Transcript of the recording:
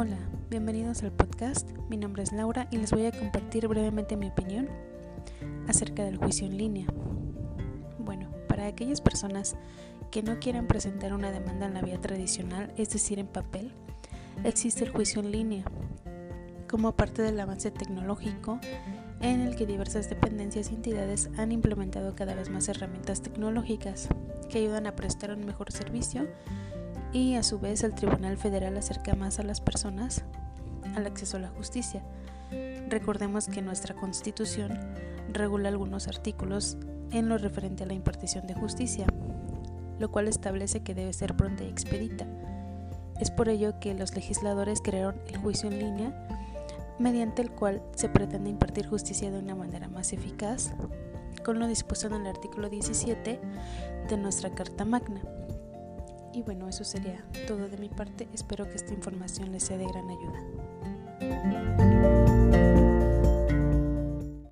Hola, bienvenidos al podcast. Mi nombre es Laura y les voy a compartir brevemente mi opinión acerca del juicio en línea. Bueno, para aquellas personas que no quieran presentar una demanda en la vía tradicional, es decir, en papel, existe el juicio en línea como parte del avance tecnológico en el que diversas dependencias y entidades han implementado cada vez más herramientas tecnológicas que ayudan a prestar un mejor servicio y a su vez el Tribunal Federal acerca más a las personas al acceso a la justicia. Recordemos que nuestra Constitución regula algunos artículos en lo referente a la impartición de justicia, lo cual establece que debe ser pronta y expedita. Es por ello que los legisladores crearon el juicio en línea, mediante el cual se pretende impartir justicia de una manera más eficaz, con lo dispuesto en el artículo 17 de nuestra Carta Magna. Y bueno, eso sería todo de mi parte. Espero que esta información les sea de gran ayuda.